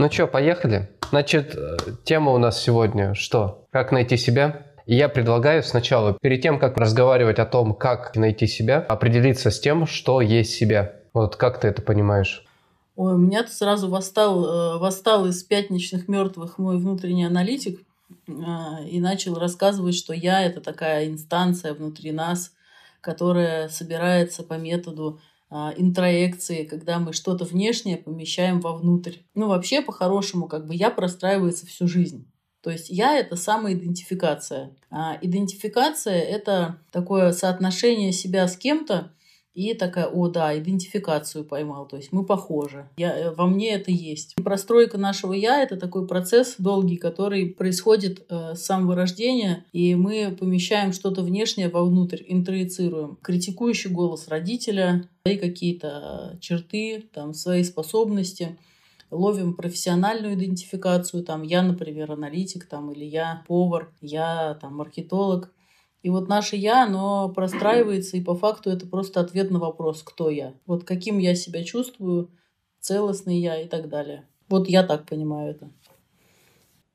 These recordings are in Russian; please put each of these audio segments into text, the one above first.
Ну что, поехали? Значит, э, тема у нас сегодня что? Как найти себя? И я предлагаю сначала, перед тем, как разговаривать о том, как найти себя, определиться с тем, что есть себя. Вот как ты это понимаешь? Ой, у меня-то сразу восстал, э, восстал из пятничных мертвых мой внутренний аналитик э, и начал рассказывать, что я – это такая инстанция внутри нас, которая собирается по методу интроекции, когда мы что-то внешнее помещаем вовнутрь. Ну, вообще, по-хорошему, как бы я простраивается всю жизнь. То есть я — это самоидентификация. А идентификация — это такое соотношение себя с кем-то, и такая, о да, идентификацию поймал, то есть мы похожи. Я, э, во мне это есть. Простройка нашего «я» — это такой процесс долгий, который происходит э, с самого рождения, и мы помещаем что-то внешнее вовнутрь, интроицируем. Критикующий голос родителя, свои какие-то черты, там, свои способности — ловим профессиональную идентификацию, там я, например, аналитик, там, или я повар, я там маркетолог. И вот наше «я», оно простраивается, и по факту это просто ответ на вопрос «кто я?». Вот каким я себя чувствую, целостный я и так далее. Вот я так понимаю это.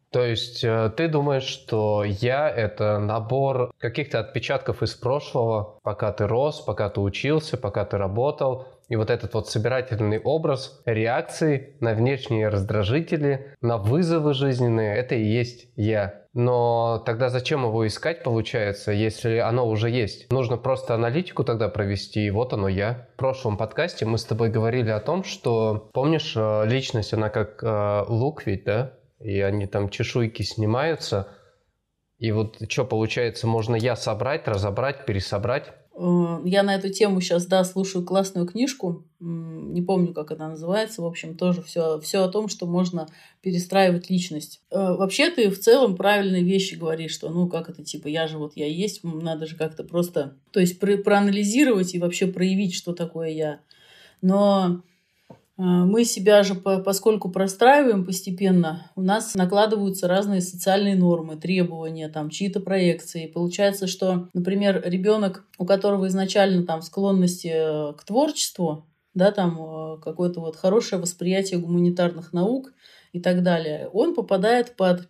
То есть э, ты думаешь, что я — это набор каких-то отпечатков из прошлого, пока ты рос, пока ты учился, пока ты работал, и вот этот вот собирательный образ реакции на внешние раздражители, на вызовы жизненные, это и есть я. Но тогда зачем его искать, получается, если оно уже есть? Нужно просто аналитику тогда провести, и вот оно я. В прошлом подкасте мы с тобой говорили о том, что, помнишь, э, личность, она как э, лук ведь, да? И они там чешуйки снимаются. И вот что получается, можно я собрать, разобрать, пересобрать? Э, я на эту тему сейчас, да, слушаю классную книжку, не помню, как она называется, в общем, тоже все, все о том, что можно перестраивать личность. Э, вообще ты в целом правильные вещи говоришь, что, ну, как это, типа, я же вот я есть, надо же как-то просто, то есть про проанализировать и вообще проявить, что такое я. Но мы себя же, поскольку простраиваем постепенно, у нас накладываются разные социальные нормы, требования, там, чьи-то проекции. Получается, что, например, ребенок, у которого изначально там склонности э, к творчеству, да, там э, какое-то вот хорошее восприятие гуманитарных наук и так далее, он попадает под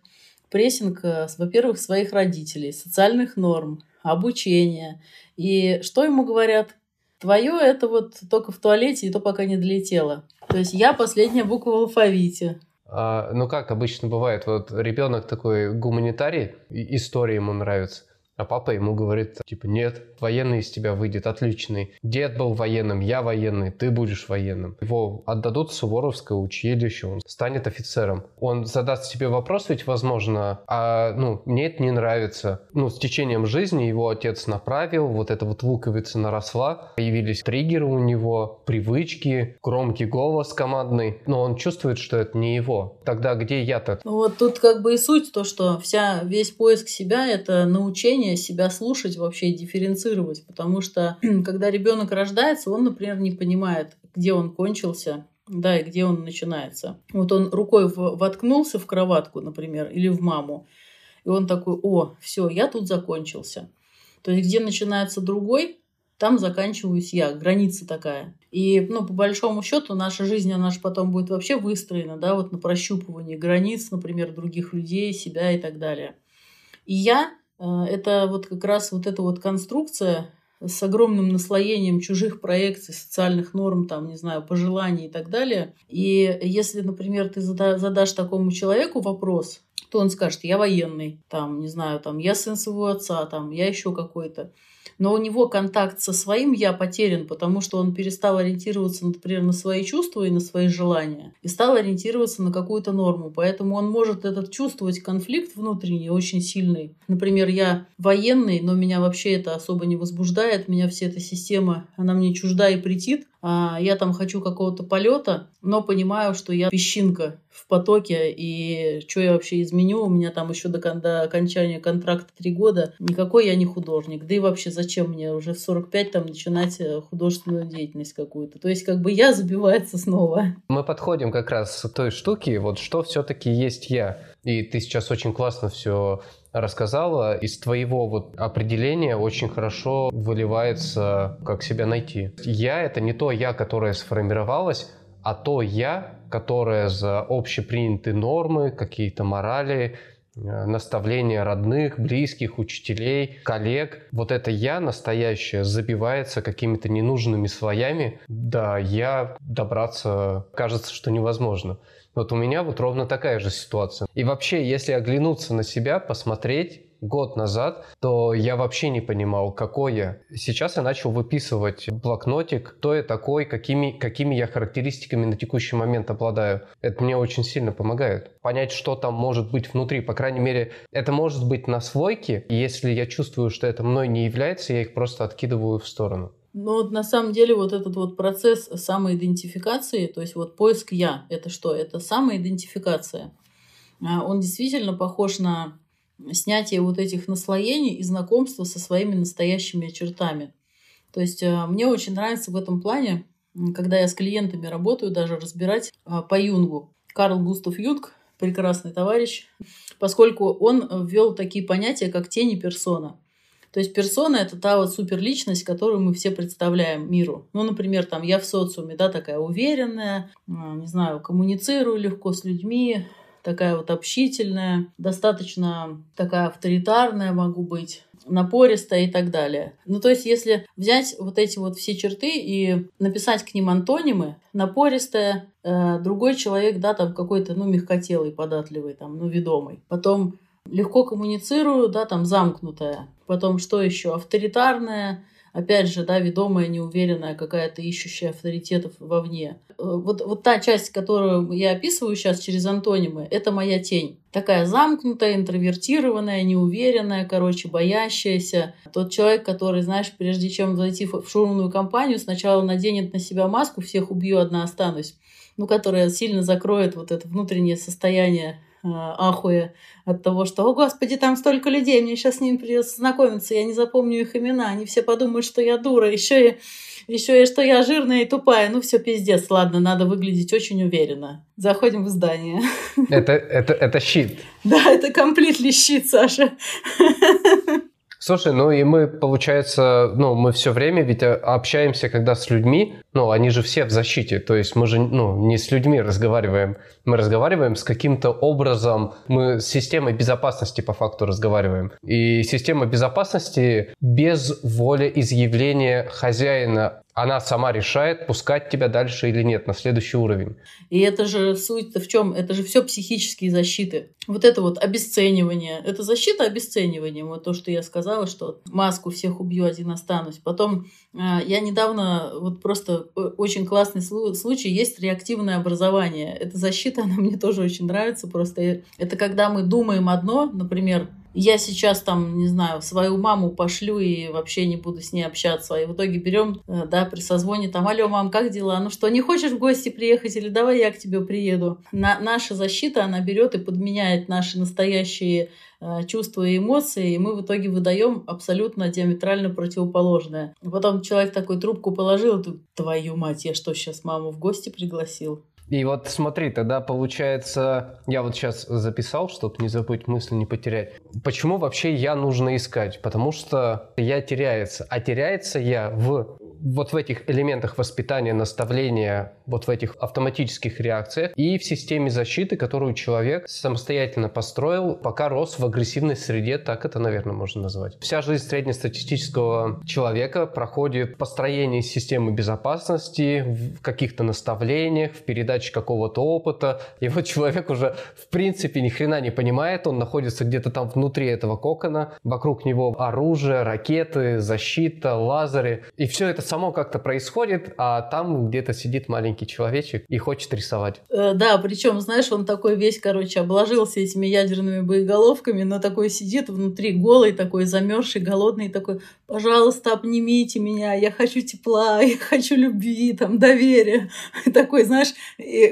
прессинг, э, во-первых, своих родителей, социальных норм, обучения. И что ему говорят? Твое это вот только в туалете, и то пока не долетело. То есть я последняя буква в алфавите. А, ну как обычно бывает, вот ребенок такой гуманитарий, история ему нравится. А папа ему говорит, типа, нет, военный из тебя выйдет отличный. Дед был военным, я военный, ты будешь военным. Его отдадут в Суворовское училище, он станет офицером. Он задаст себе вопрос, ведь, возможно, а, ну, мне это не нравится. Ну, с течением жизни его отец направил, вот эта вот луковица наросла, появились триггеры у него, привычки, громкий голос командный, но он чувствует, что это не его. Тогда где я-то? Ну, вот тут как бы и суть то, что вся, весь поиск себя — это научение умение себя слушать вообще дифференцировать, потому что когда ребенок рождается, он, например, не понимает, где он кончился, да, и где он начинается. Вот он рукой воткнулся в кроватку, например, или в маму, и он такой, о, все, я тут закончился. То есть, где начинается другой, там заканчиваюсь я, граница такая. И, ну, по большому счету, наша жизнь, она же потом будет вообще выстроена, да, вот на прощупывании границ, например, других людей, себя и так далее. И я это вот как раз вот эта вот конструкция с огромным наслоением чужих проекций, социальных норм, там, не знаю, пожеланий и так далее. И если, например, ты задашь такому человеку вопрос, то он скажет, я военный, там, не знаю, там, я сын своего отца, там, я еще какой-то но у него контакт со своим «я» потерян, потому что он перестал ориентироваться, например, на свои чувства и на свои желания, и стал ориентироваться на какую-то норму. Поэтому он может этот чувствовать конфликт внутренний очень сильный. Например, я военный, но меня вообще это особо не возбуждает, меня вся эта система, она мне чужда и претит, а, я там хочу какого-то полета, но понимаю, что я песчинка в потоке, и что я вообще изменю, у меня там еще до, до окончания контракта три года, никакой я не художник, да и вообще зачем мне уже в 45 там начинать э, художественную деятельность какую-то, то есть как бы я забивается снова. Мы подходим как раз к той штуке, вот что все-таки есть я, и ты сейчас очень классно все рассказала, из твоего вот определения очень хорошо выливается, как себя найти. Я — это не то я, которое сформировалось, А то я, которое за общепринятые нормы, какие-то морали, наставления родных, близких, учителей, коллег. Вот это я настоящее забивается какими-то ненужными слоями. Да, я добраться кажется, что невозможно. Вот у меня вот ровно такая же ситуация. И вообще, если оглянуться на себя, посмотреть, год назад, то я вообще не понимал, какой я. Сейчас я начал выписывать блокнотик, кто я такой, какими, какими я характеристиками на текущий момент обладаю. Это мне очень сильно помогает. Понять, что там может быть внутри. По крайней мере, это может быть на свойке. Если я чувствую, что это мной не является, я их просто откидываю в сторону. Но на самом деле вот этот вот процесс самоидентификации, то есть вот поиск «я» — это что? Это самоидентификация. А, он действительно похож на снятие вот этих наслоений и знакомство со своими настоящими чертами. То есть э, мне очень нравится в этом плане, когда я с клиентами работаю, даже разбирать э, по Юнгу. Карл Густав Юнг, прекрасный товарищ, поскольку он ввел такие понятия, как тень и персона. То есть персона – это та вот суперличность, которую мы все представляем миру. Ну, например, там я в социуме, да, такая уверенная, не знаю, коммуницирую легко с людьми, такая вот общительная, достаточно такая авторитарная могу быть напористая и так далее. Ну, то есть, если взять вот эти вот все черты и написать к ним антонимы, напористая, э, другой человек, да, там какой-то, ну, мягкотелый, податливый, там, ну, ведомый. Потом легко коммуницирую, да, там, замкнутая. Потом что еще? Авторитарная, опять же, да, ведомая, неуверенная, какая-то ищущая авторитетов вовне. Э, вот, вот та часть, которую я описываю сейчас через антонимы, это моя тень. Такая замкнутая, интровертированная, неуверенная, короче, боящаяся. Тот человек, который, знаешь, прежде чем зайти в шумную компанию, сначала наденет на себя маску, всех убью, одна останусь ну, которая сильно закроет вот это внутреннее состояние ахуя от того, что, о господи, там столько людей, мне сейчас с ними придется знакомиться, я не запомню их имена, они все подумают, что я дура, еще и еще и что я жирная и тупая. Ну, все пиздец, ладно, надо выглядеть очень уверенно. Заходим в здание. Это, это, это щит. Да, это комплитли щит, Саша. Слушай, ну и мы, получается, ну, мы все время ведь общаемся, когда с людьми, ну, они же все в защите, то есть мы же, ну, не с людьми разговариваем, мы разговариваем с каким-то образом, мы с системой безопасности по факту разговариваем. И система безопасности без воли изъявления хозяина она сама решает, пускать тебя дальше или нет на следующий уровень. И это же суть-то в чем? Это же все психические защиты. Вот это вот обесценивание. Это защита обесцениванием. Вот то, что я сказала, что маску всех убью, один останусь. Потом а, я недавно, вот просто э, очень классный случай, есть реактивное образование. Эта защита, она мне тоже очень нравится. Просто это когда мы думаем одно, например, я сейчас там, не знаю, свою маму пошлю и вообще не буду с ней общаться. И в итоге берем, э, да, при созвоне там, алло, мам, как дела? Ну что, не хочешь в гости приехать или давай я к тебе приеду? На, наша защита, она берет и подменяет наши настоящие э, чувства и эмоции, и мы в итоге выдаем абсолютно диаметрально противоположное. Потом человек такой трубку положил, твою мать, я что, сейчас маму в гости пригласил? И вот смотри, тогда получается, я вот сейчас записал, чтобы не забыть мысль, не потерять. Почему вообще я нужно искать? Потому что я теряется. А теряется я в вот в этих элементах воспитания, наставления, вот в этих автоматических реакциях и в системе защиты, которую человек самостоятельно построил, пока рос в агрессивной среде, так это, наверное, можно назвать. Вся жизнь среднестатистического человека проходит в построении системы безопасности, в каких-то наставлениях, в передаче какого-то опыта. И вот человек уже в принципе ни хрена не понимает, он находится где-то там внутри этого кокона, вокруг него оружие, ракеты, защита, лазеры. И все это само как-то происходит, а там где-то сидит маленький человечек и хочет рисовать. Э, да, причем, знаешь, он такой весь, короче, обложился этими ядерными боеголовками, но такой сидит внутри голый, такой замерзший, голодный, такой, пожалуйста, обнимите меня, я хочу тепла, я хочу любви, там, доверия. Такой, знаешь,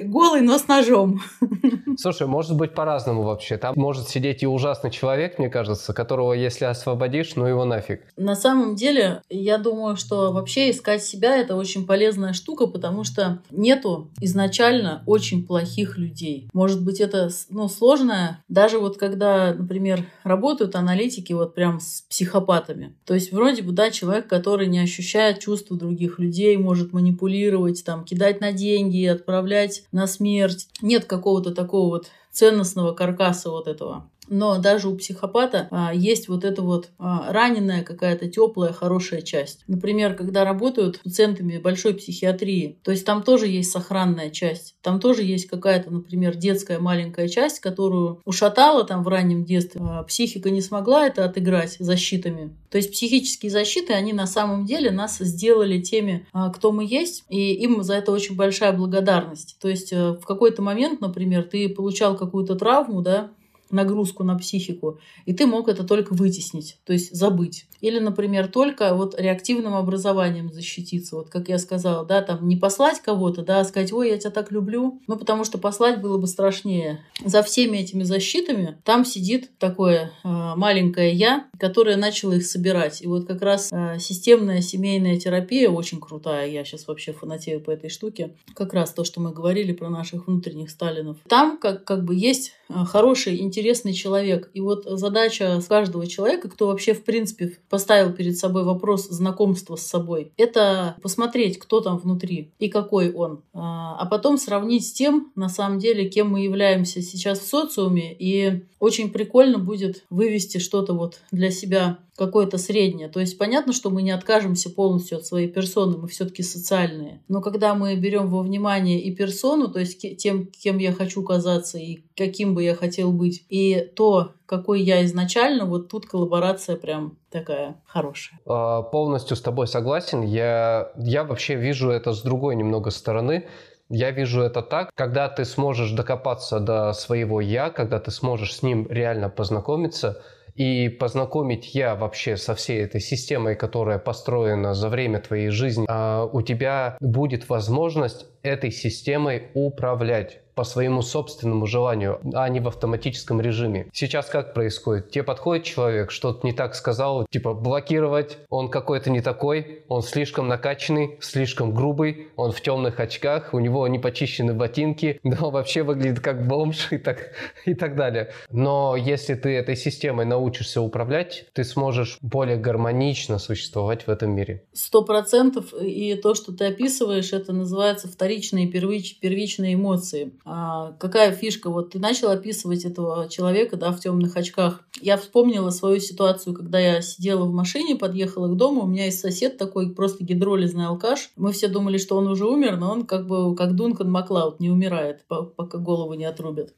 голый, но с ножом. Слушай, может быть по-разному вообще. Там может сидеть и ужасный человек, мне кажется, которого если освободишь, ну его нафиг. На самом деле, я думаю, что вообще искать себя это очень полезная штука, потому что нету изначально очень плохих людей. Может быть, это ну, сложное, даже вот когда, например, работают аналитики вот прям с психопатами. То есть вроде бы, да, человек, который не ощущает чувства других людей, может манипулировать, там, кидать на деньги, отправлять на смерть. Нет какого-то такого вот ценностного каркаса вот этого. Но даже у психопата а, есть вот эта вот а, раненая какая-то теплая, хорошая часть. Например, когда работают с пациентами большой психиатрии, то есть там тоже есть сохранная часть. Там тоже есть какая-то, например, детская маленькая часть, которую ушатала там в раннем детстве. А, психика не смогла это отыграть защитами. То есть психические защиты, они на самом деле нас сделали теми, а, кто мы есть, и им за это очень большая благодарность. То есть э, в какой-то момент, например, ты получал какую-то травму, да, нагрузку на психику, и ты мог это только вытеснить, то есть забыть. Или, например, только вот реактивным образованием защититься. Вот как я сказала, да, там не послать кого-то, да, а сказать, ой, я тебя так люблю, ну, потому что послать было бы страшнее. За всеми этими защитами там сидит такое э, маленькое я, которое начало их собирать. И вот как раз э, системная семейная терапия очень крутая. Я сейчас вообще фанатею по этой штуке. Как раз то, что мы говорили про наших внутренних Сталинов. Там как, как бы есть э, хороший, интересный человек. И вот задача каждого человека, кто вообще в принципе поставил перед собой вопрос знакомства с собой, это посмотреть, кто там внутри и какой он. А, а потом сравнить с тем, на самом деле, кем мы являемся сейчас в социуме. И очень прикольно будет вывести что-то вот для себя какое-то среднее. То есть понятно, что мы не откажемся полностью от своей персоны, мы все-таки социальные. Но когда мы берем во внимание и персону, то есть тем, кем я хочу казаться и каким бы я хотел быть, и то, какой я изначально, вот тут коллаборация прям такая хорошая. А, полностью с тобой согласен. Я, я вообще вижу это с другой немного стороны. Я вижу это так, когда ты сможешь докопаться до своего «я», когда ты сможешь с ним реально познакомиться – и познакомить я вообще со всей этой системой, которая построена за время твоей жизни, а у тебя будет возможность этой системой управлять по своему собственному желанию, а не в автоматическом режиме. Сейчас как происходит? Тебе подходит человек, что-то не так сказал, типа блокировать, он какой-то не такой, он слишком накачанный, слишком грубый, он в темных очках, у него не почищены ботинки, но вообще выглядит как бомж и так, и так далее. Но если ты этой системой научишься управлять, ты сможешь более гармонично существовать в этом мире. Сто процентов. И то, что ты описываешь, это называется вторичные первич, первичные эмоции. А, какая фишка? Вот ты начал описывать этого человека, да, в темных очках. Я вспомнила свою ситуацию, когда я сидела в машине, подъехала к дому, у меня есть сосед такой, просто гидролизный алкаш. Мы все думали, что он уже умер, но он как бы как Дункан Маклауд не умирает, пока голову не отрубят.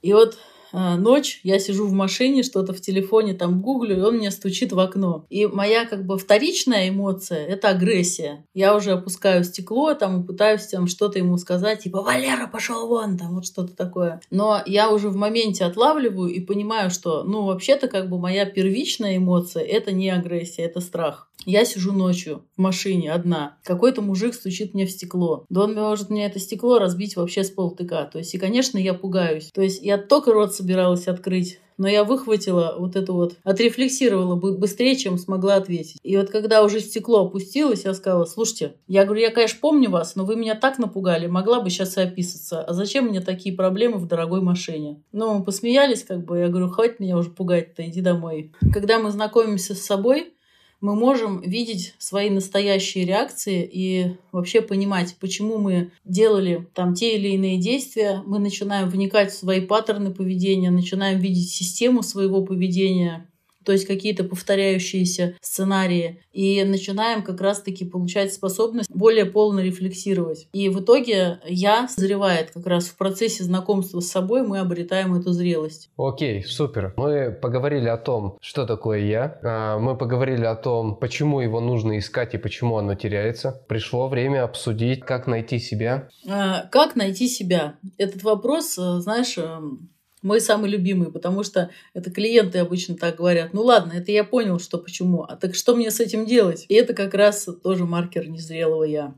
И вот ночь, я сижу в машине, что-то в телефоне там гуглю, и он мне стучит в окно. И моя как бы вторичная эмоция — это агрессия. Я уже опускаю стекло там и пытаюсь там что-то ему сказать, типа «Валера, пошел вон!» там вот что-то такое. Но я уже в моменте отлавливаю и понимаю, что ну вообще-то как бы моя первичная эмоция — это не агрессия, это страх. Я сижу ночью в машине одна. Какой-то мужик стучит мне в стекло. Да он может мне это стекло разбить вообще с полтыка. То есть, и, конечно, я пугаюсь. То есть, я только рот собиралась открыть, но я выхватила вот эту вот, отрефлексировала быстрее, чем смогла ответить. И вот когда уже стекло опустилось, я сказала, слушайте, я говорю, я, конечно, помню вас, но вы меня так напугали, могла бы сейчас и описаться. А зачем мне такие проблемы в дорогой машине? Ну, мы посмеялись, как бы, я говорю, хватит меня уже пугать-то, иди домой. Когда мы знакомимся с собой, мы можем видеть свои настоящие реакции и вообще понимать, почему мы делали там те или иные действия. Мы начинаем вникать в свои паттерны поведения, начинаем видеть систему своего поведения, то есть какие-то повторяющиеся сценарии, и начинаем как раз-таки получать способность более полно рефлексировать. И в итоге я зревает как раз в процессе знакомства с собой мы обретаем эту зрелость. Окей, супер. Мы поговорили о том, что такое я. А, мы поговорили о том, почему его нужно искать и почему оно теряется. Пришло время обсудить, как найти себя. А, как найти себя? Этот вопрос, э, знаешь, эм, мой самый любимый, потому что это клиенты обычно так говорят. Ну ладно, это я понял, что почему. А так что мне с этим делать? И это как раз тоже маркер незрелого я.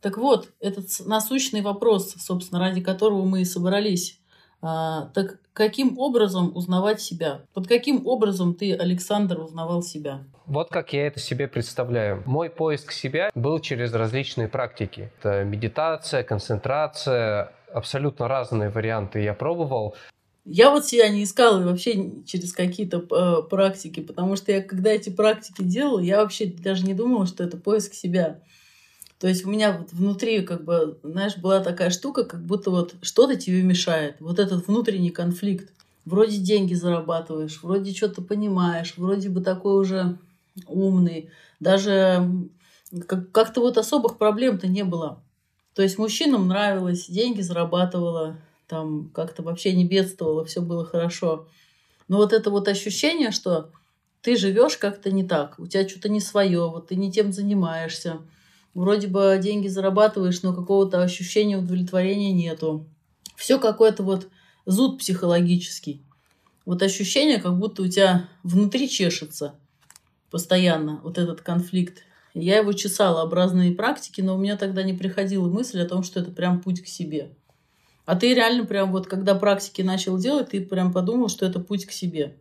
Так вот, этот насущный вопрос, собственно, ради которого мы и собрались. А, так каким образом узнавать себя? Под каким образом ты, Александр, узнавал себя? Вот как я это себе представляю. Мой поиск себя был через различные практики. Это медитация, концентрация, абсолютно разные варианты я пробовал. Я вот себя не искала вообще через какие-то э, практики, потому что я, когда эти практики делала, я вообще даже не думала, что это поиск себя. То есть у меня вот внутри, как бы, знаешь, была такая штука, как будто вот что-то тебе мешает. Вот этот внутренний конфликт. Вроде деньги зарабатываешь, вроде что-то понимаешь, вроде бы такой уже умный. Даже как-то вот особых проблем-то не было. То есть мужчинам нравилось, деньги зарабатывала, там как-то вообще не бедствовала, все было хорошо. Но вот это вот ощущение, что ты живешь как-то не так, у тебя что-то не свое, вот ты не тем занимаешься. Вроде бы деньги зарабатываешь, но какого-то ощущения удовлетворения нету. Все какой-то вот зуд психологический. Вот ощущение, как будто у тебя внутри чешется постоянно вот этот конфликт. Я его чесала об разные практики, но у меня тогда не приходила мысль о том, что это прям путь к себе. А ты реально прям вот, когда практики начал делать, ты прям подумал, что это путь к себе.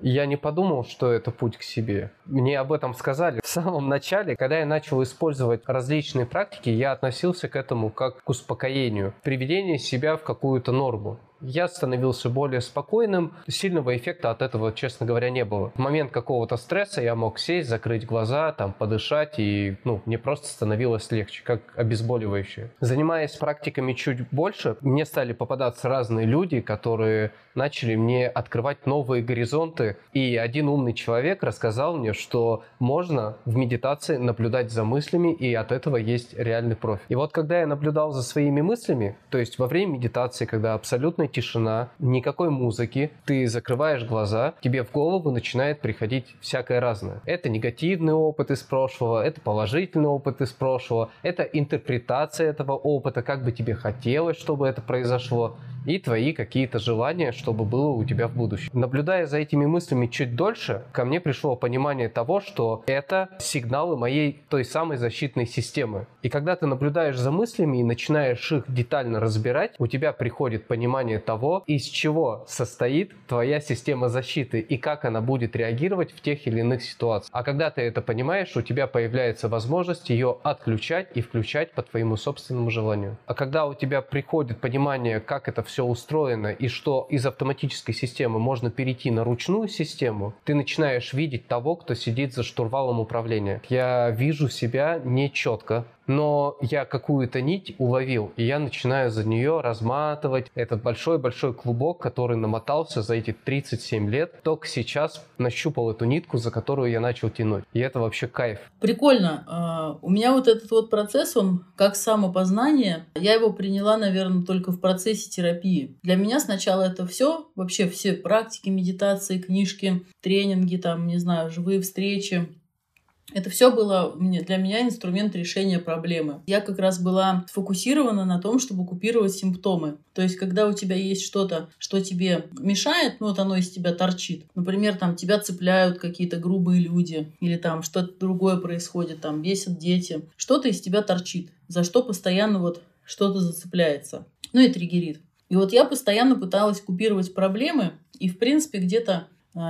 Я не подумал, что это путь к себе. Мне об этом сказали в самом начале. Когда я начал использовать различные практики, я относился к этому как к успокоению, приведение себя в какую-то норму я становился более спокойным. Сильного эффекта от этого, честно говоря, не было. В момент какого-то стресса я мог сесть, закрыть глаза, там, подышать, и ну, мне просто становилось легче, как обезболивающее. Занимаясь практиками чуть больше, мне стали попадаться разные люди, которые начали мне открывать новые горизонты. И один умный человек рассказал мне, что можно в медитации наблюдать за мыслями, и от этого есть реальный профит. И вот когда я наблюдал за своими мыслями, то есть во время медитации, когда абсолютно полная тишина, никакой музыки, ты закрываешь глаза, тебе в голову начинает приходить всякое разное. Это негативный опыт из прошлого, это положительный опыт из прошлого, это интерпретация этого опыта, как бы тебе хотелось, чтобы это произошло и твои какие-то желания, чтобы было у тебя в будущем. Наблюдая за этими мыслями чуть дольше, ко мне пришло понимание того, что это сигналы моей той самой защитной системы. И когда ты наблюдаешь за мыслями и начинаешь их детально разбирать, у тебя приходит понимание того, из чего состоит твоя система защиты и как она будет реагировать в тех или иных ситуациях. А когда ты это понимаешь, у тебя появляется возможность ее отключать и включать по твоему собственному желанию. А когда у тебя приходит понимание, как это все все устроено и что из автоматической системы можно перейти на ручную систему, ты начинаешь видеть того, кто сидит за штурвалом управления. Я вижу себя нечетко, но я какую-то нить уловил, и я начинаю за нее разматывать этот большой-большой клубок, который намотался за эти 37 лет. Только сейчас нащупал эту нитку, за которую я начал тянуть. И это вообще кайф. Прикольно. А, у меня вот этот вот процесс, он как самопознание, я его приняла, наверное, только в процессе терапии. Для меня сначала это все, вообще все практики, медитации, книжки, тренинги, там, не знаю, живые встречи, это все было для меня инструмент решения проблемы. Я как раз была сфокусирована на том, чтобы купировать симптомы. То есть, когда у тебя есть что-то, что тебе мешает, ну вот оно из тебя торчит. Например, там тебя цепляют какие-то грубые люди, или там что-то другое происходит, там бесят дети. Что-то из тебя торчит, за что постоянно вот что-то зацепляется. Ну и триггерит. И вот я постоянно пыталась купировать проблемы, и в принципе где-то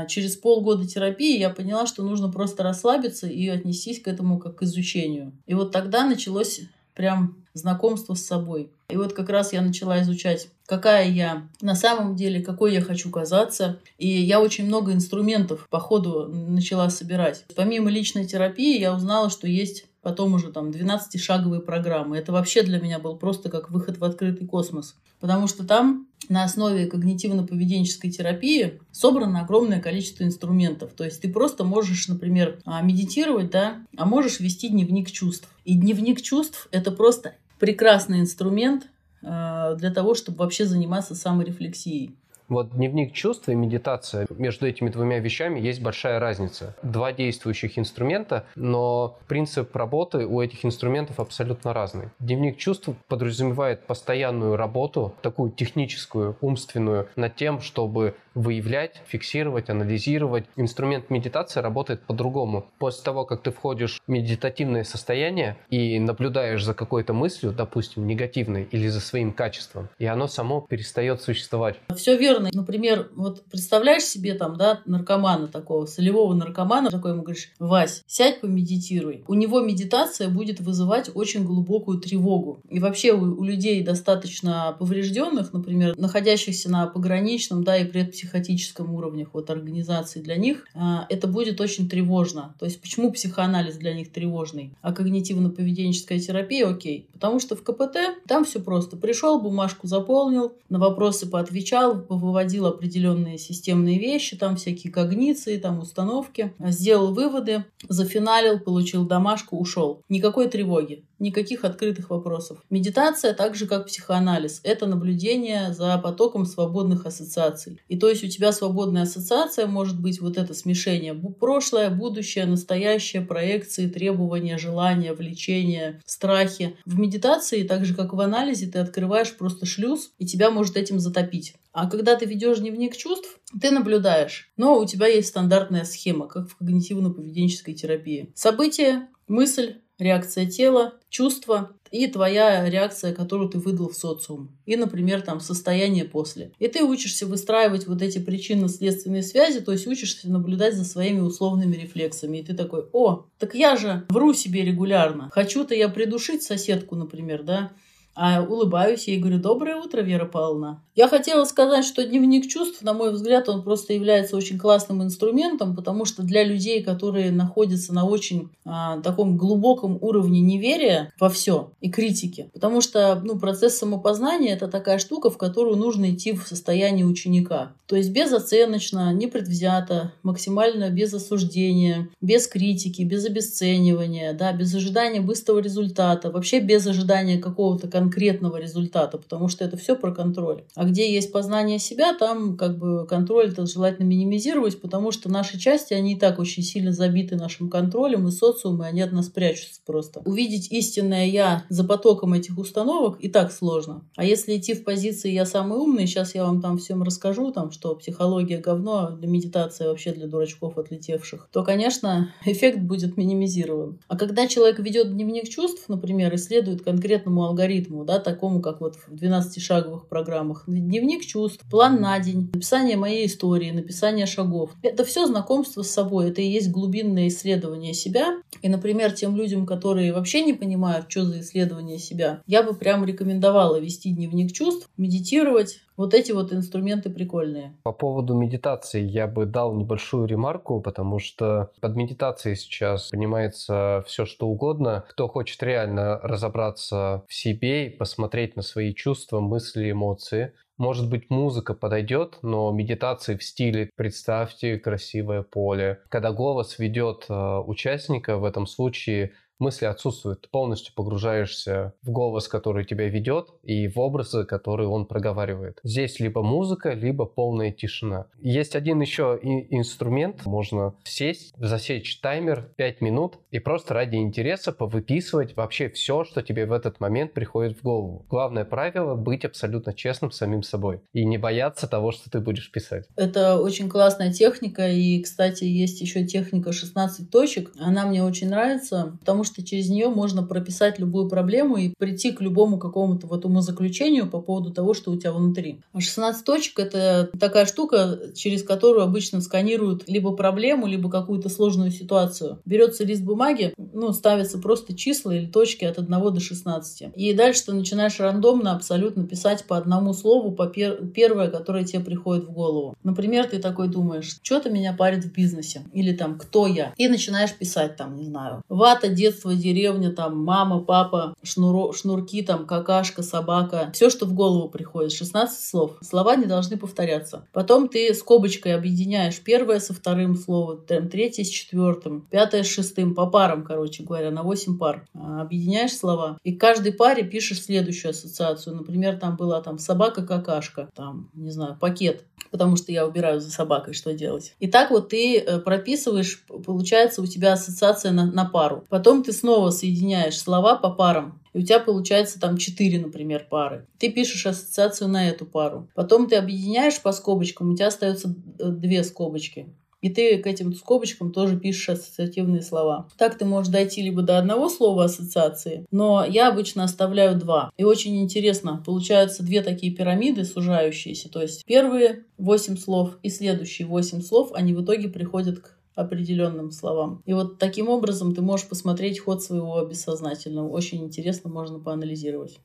через полгода терапии я поняла, что нужно просто расслабиться и отнестись к этому как к изучению. И вот тогда началось прям знакомство с собой. И вот как раз я начала изучать, какая я на самом деле, какой я хочу казаться. И я очень много инструментов по ходу начала собирать. Помимо личной терапии я узнала, что есть потом уже там 12-шаговые программы. Это вообще для меня был просто как выход в открытый космос. Потому что там на основе когнитивно-поведенческой терапии собрано огромное количество инструментов. То есть ты просто можешь, например, а, медитировать, да, а можешь вести дневник чувств. И дневник чувств – это просто прекрасный инструмент а, для того, чтобы вообще заниматься саморефлексией. Вот дневник чувств и медитация, между этими двумя вещами есть большая разница. Два действующих инструмента, но принцип работы у этих инструментов абсолютно разный. Дневник чувств подразумевает постоянную работу, такую техническую, умственную, над тем, чтобы выявлять, фиксировать, анализировать. Инструмент медитации работает по-другому. После того, как ты входишь в медитативное состояние и наблюдаешь за какой-то мыслью, допустим, негативной или за своим качеством, и оно само перестает существовать. Все верно. Например, вот представляешь себе там, да, наркомана такого, солевого наркомана, такой ему говоришь, Вась, сядь помедитируй. У него медитация будет вызывать очень глубокую тревогу. И вообще у, у людей достаточно поврежденных, например, находящихся на пограничном, да, и предпсихологическом психотическом уровнях вот организации для них, а, это будет очень тревожно. То есть почему психоанализ для них тревожный, а когнитивно-поведенческая терапия окей? Потому что в КПТ там все просто. Пришел, бумажку заполнил, на вопросы поотвечал, выводил определенные системные вещи, там всякие когниции, там установки, сделал выводы, зафиналил, получил домашку, ушел. Никакой тревоги никаких открытых вопросов. Медитация, так же как психоанализ, это наблюдение за потоком свободных ассоциаций. И то есть у тебя свободная ассоциация может быть вот это смешение прошлое, будущее, настоящее, проекции, требования, желания, влечения, страхи. В медитации, так же как в анализе, ты открываешь просто шлюз, и тебя может этим затопить. А когда ты ведешь дневник чувств, ты наблюдаешь, но у тебя есть стандартная схема, как в когнитивно-поведенческой терапии. Событие, мысль, реакция тела, чувства и твоя реакция, которую ты выдал в социум. И, например, там состояние после. И ты учишься выстраивать вот эти причинно-следственные связи, то есть учишься наблюдать за своими условными рефлексами. И ты такой, о, так я же вру себе регулярно. Хочу-то я придушить соседку, например, да, а улыбаюсь ей говорю, доброе утро, Вера Павловна. Я хотела сказать, что дневник чувств, на мой взгляд, он просто является очень классным инструментом, потому что для людей, которые находятся на очень а, таком глубоком уровне неверия во все и критики, потому что ну, процесс самопознания это такая штука, в которую нужно идти в состоянии ученика. То есть безоценочно, непредвзято, максимально без осуждения, без критики, без обесценивания, да, без ожидания быстрого результата, вообще без ожидания какого-то конкретного результата, потому что это все про контроль. А где есть познание себя, там как бы контроль это желательно минимизировать, потому что наши части, они и так очень сильно забиты нашим контролем и социумом, и они от нас прячутся просто. Увидеть истинное «я» за потоком этих установок и так сложно. А если идти в позиции «я самый умный», сейчас я вам там всем расскажу, там, что психология говно, для медитация вообще для дурачков отлетевших, то, конечно, эффект будет минимизирован. А когда человек ведет дневник чувств, например, исследует конкретному алгоритму, да, такому, как вот в 12-шаговых программах, дневник чувств, план на день, написание моей истории, написание шагов. Это все знакомство с собой, это и есть глубинное исследование себя. И, например, тем людям, которые вообще не понимают, что за исследование себя, я бы прям рекомендовала вести дневник чувств, медитировать, вот эти вот инструменты прикольные. По поводу медитации я бы дал небольшую ремарку, потому что под медитацией сейчас понимается все, что угодно. Кто хочет реально разобраться в себе и посмотреть на свои чувства, мысли, эмоции, может быть, музыка подойдет, но медитации в стиле «представьте красивое поле». Когда голос ведет э, участника, в этом случае мысли отсутствуют. Ты полностью погружаешься в голос, который тебя ведет, и в образы, которые он проговаривает. Здесь либо музыка, либо полная тишина. Есть один еще инструмент. Можно сесть, засечь таймер 5 минут и просто ради интереса повыписывать вообще все, что тебе в этот момент приходит в голову. Главное правило — быть абсолютно честным с самим собой и не бояться того, что ты будешь писать. Это очень классная техника, и, кстати, есть еще техника 16 точек. Она мне очень нравится, потому что через нее можно прописать любую проблему и прийти к любому какому-то вот умозаключению по поводу того, что у тебя внутри. 16 точек — это такая штука, через которую обычно сканируют либо проблему, либо какую-то сложную ситуацию. Берется лист бумаги, ну, ставятся просто числа или точки от 1 до 16. И дальше ты начинаешь рандомно абсолютно писать по одному слову, по пер первое, которое тебе приходит в голову. Например, ты такой думаешь, что-то меня парит в бизнесе. Или там, кто я? И начинаешь писать там, не знаю, вата, детство детство, деревня, там, мама, папа, шнуро, шнурки, там, какашка, собака. Все, что в голову приходит. 16 слов. Слова не должны повторяться. Потом ты скобочкой объединяешь первое со вторым словом, третье с четвертым, пятое с шестым, по парам, короче говоря, на 8 пар. А, объединяешь слова. И к каждой паре пишешь следующую ассоциацию. Например, там была там собака-какашка, там, не знаю, пакет, потому что я убираю за собакой, что делать. И так вот ты э, прописываешь, получается у тебя ассоциация на, на пару. Потом ты снова соединяешь слова по парам. И у тебя получается там четыре, например, пары. Ты пишешь ассоциацию на эту пару. Потом ты объединяешь по скобочкам, у тебя остается э, две скобочки. И ты к этим скобочкам тоже пишешь ассоциативные слова. Так ты можешь дойти либо до одного слова ассоциации, но я обычно оставляю два. И очень интересно, получаются две такие пирамиды сужающиеся. То есть первые восемь слов и следующие восемь слов, они в итоге приходят к определенным словам. И вот таким образом ты можешь посмотреть ход своего бессознательного. Очень интересно, можно поанализировать.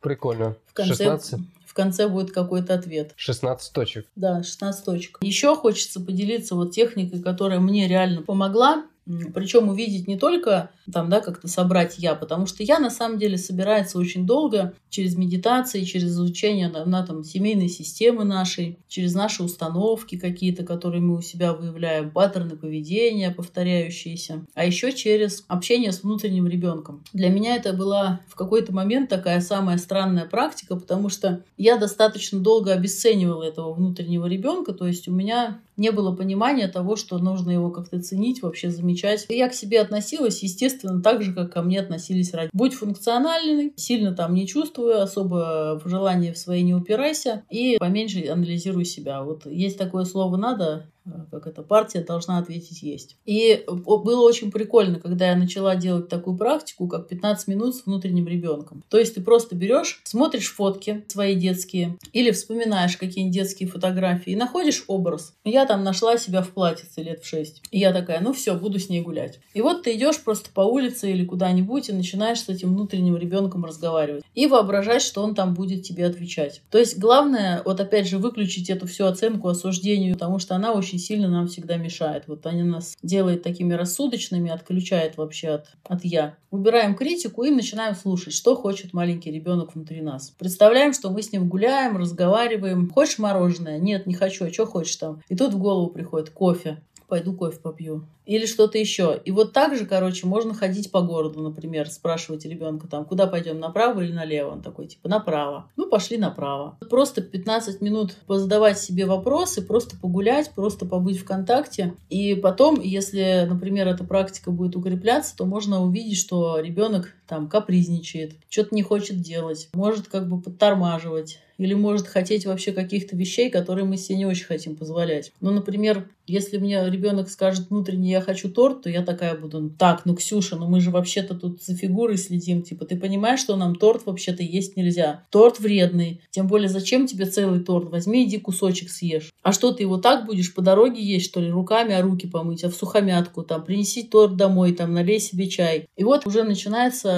Прикольно. В конце, 16? в конце будет какой-то ответ. 16 точек. Да, 16 точек. Еще хочется поделиться вот техникой, которая мне реально помогла. Причем увидеть не только там, да, как-то собрать я, потому что я на самом деле собирается очень долго через медитации, через изучение на, на там семейной системы нашей, через наши установки какие-то, которые мы у себя выявляем, паттерны поведения повторяющиеся, а еще через общение с внутренним ребенком. Для меня это была в какой-то момент такая самая странная практика, потому что я достаточно долго обесценивала этого внутреннего ребенка, то есть у меня не было понимания того, что нужно его как-то ценить, вообще замечать. И я к себе относилась, естественно, так же, как ко мне относились родители. Будь функциональный, сильно там не чувствую, особо в желании в свои не упирайся и поменьше анализируй себя. Вот есть такое слово «надо», как эта партия должна ответить есть. И было очень прикольно, когда я начала делать такую практику, как 15 минут с внутренним ребенком. То есть ты просто берешь, смотришь фотки свои детские или вспоминаешь какие-нибудь детские фотографии и находишь образ. Я там нашла себя в платьице лет в 6. И я такая, ну все, буду с ней гулять. И вот ты идешь просто по улице или куда-нибудь и начинаешь с этим внутренним ребенком разговаривать. И воображать, что он там будет тебе отвечать. То есть главное, вот опять же, выключить эту всю оценку осуждению, потому что она очень очень сильно нам всегда мешает. Вот они нас делают такими рассудочными, отключает вообще от, от «я». Убираем критику и начинаем слушать, что хочет маленький ребенок внутри нас. Представляем, что мы с ним гуляем, разговариваем. Хочешь мороженое? Нет, не хочу. А что хочешь там? И тут в голову приходит кофе пойду кофе попью. Или что-то еще. И вот так же, короче, можно ходить по городу, например, спрашивать ребенка там, куда пойдем, направо или налево? Он такой, типа, направо. Ну, пошли направо. Просто 15 минут позадавать себе вопросы, просто погулять, просто побыть в контакте. И потом, если, например, эта практика будет укрепляться, то можно увидеть, что ребенок там капризничает, что-то не хочет делать, может как бы подтормаживать или может хотеть вообще каких-то вещей, которые мы себе не очень хотим позволять. Ну, например, если мне ребенок скажет внутренне «я хочу торт», то я такая буду «Ну, «так, ну, Ксюша, ну мы же вообще-то тут за фигурой следим, типа, ты понимаешь, что нам торт вообще-то есть нельзя? Торт вредный, тем более зачем тебе целый торт? Возьми, иди кусочек съешь. А что, ты его так будешь по дороге есть, что ли, руками, а руки помыть, а в сухомятку, там, принеси торт домой, там, налей себе чай». И вот уже начинается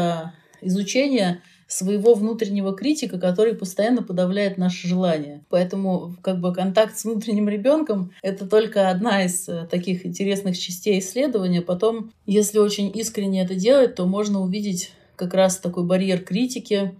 изучение своего внутреннего критика, который постоянно подавляет наши желания. Поэтому как бы контакт с внутренним ребенком — это только одна из э, таких интересных частей исследования. Потом, если очень искренне это делать, то можно увидеть как раз такой барьер критики,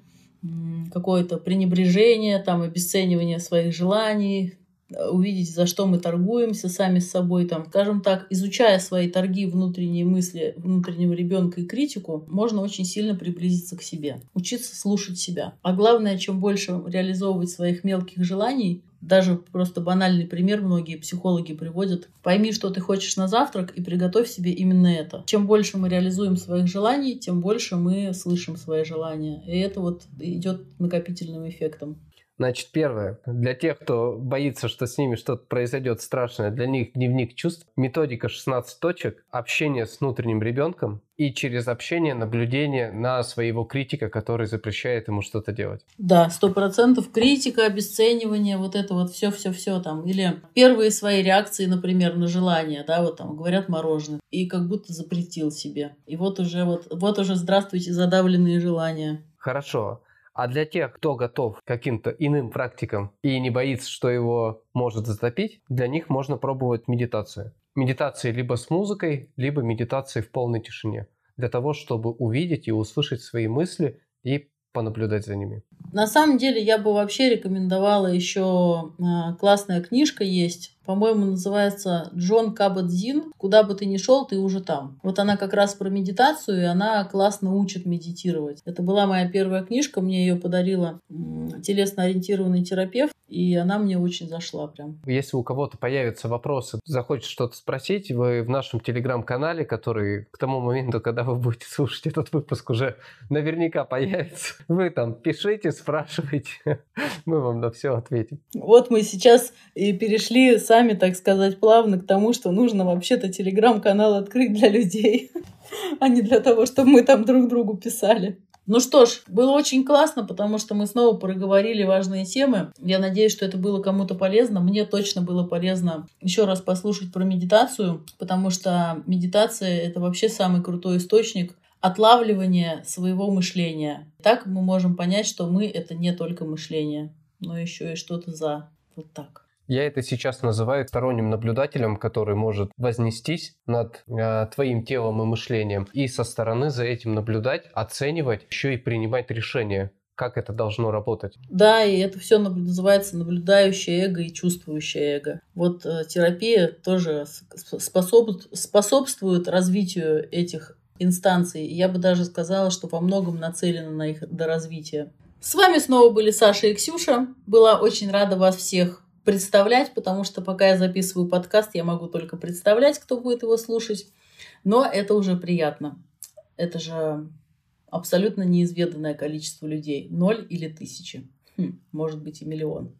какое-то пренебрежение, там, обесценивание своих желаний, увидеть, за что мы торгуемся сами с собой, там, скажем так, изучая свои торги, внутренние мысли внутреннего ребенка и критику, можно очень сильно приблизиться к себе, учиться слушать себя. А главное, чем больше реализовывать своих мелких желаний, даже просто банальный пример многие психологи приводят. Пойми, что ты хочешь на завтрак и приготовь себе именно это. Чем больше мы реализуем своих желаний, тем больше мы слышим свои желания. И это вот идет накопительным эффектом. Значит, первое. Для тех, кто боится, что с ними что-то произойдет страшное, для них дневник чувств, методика 16 точек, общение с внутренним ребенком и через общение наблюдение на своего критика, который запрещает ему что-то делать. Да, сто процентов критика, обесценивание, вот это вот все-все-все там. Или первые свои реакции, например, на желание, да, вот там говорят мороженое, и как будто запретил себе. И вот уже вот, вот уже здравствуйте задавленные желания. Хорошо. А для тех, кто готов к каким-то иным практикам и не боится, что его может затопить, для них можно пробовать медитацию. Медитации либо с музыкой, либо медитации в полной тишине. для того, чтобы увидеть и услышать свои мысли и понаблюдать за ними. На самом деле я бы вообще рекомендовала еще э, классная книжка есть по-моему, называется Джон Кабадзин. Куда бы ты ни шел, ты уже там. Вот она как раз про медитацию, и она классно учит медитировать. Это была моя первая книжка, мне ее подарила телесно-ориентированный терапевт, и она мне очень зашла прям. Если у кого-то появятся вопросы, захочет что-то спросить, вы в нашем телеграм-канале, который к тому моменту, когда вы будете слушать этот выпуск, уже наверняка появится. Вы там пишите, спрашивайте, мы вам на все ответим. Вот мы сейчас и перешли сами сами, так сказать, плавно к тому, что нужно вообще-то телеграм-канал открыть для людей, а не для того, чтобы мы там друг другу писали. Ну что ж, было очень классно, потому что мы снова проговорили важные темы. Я надеюсь, что это было кому-то полезно. Мне точно было полезно еще раз послушать про медитацию, потому что медитация — это вообще самый крутой источник отлавливания своего мышления. Так мы можем понять, что мы — это не только мышление, но еще и что-то за. Вот так. Я это сейчас называю сторонним наблюдателем, который может вознестись над э, твоим телом и мышлением и со стороны за этим наблюдать, оценивать, еще и принимать решения как это должно работать. Да, и это все называется наблюдающее эго и чувствующее эго. Вот э, терапия тоже способ, способствует развитию этих инстанций. Я бы даже сказала, что во многом нацелена на их до развития. С вами снова были Саша и Ксюша. Была очень рада вас всех представлять, потому что пока я записываю подкаст, я могу только представлять, кто будет его слушать. Но это уже приятно. Это же абсолютно неизведанное количество людей. Ноль или тысячи. Хм, может быть и миллион.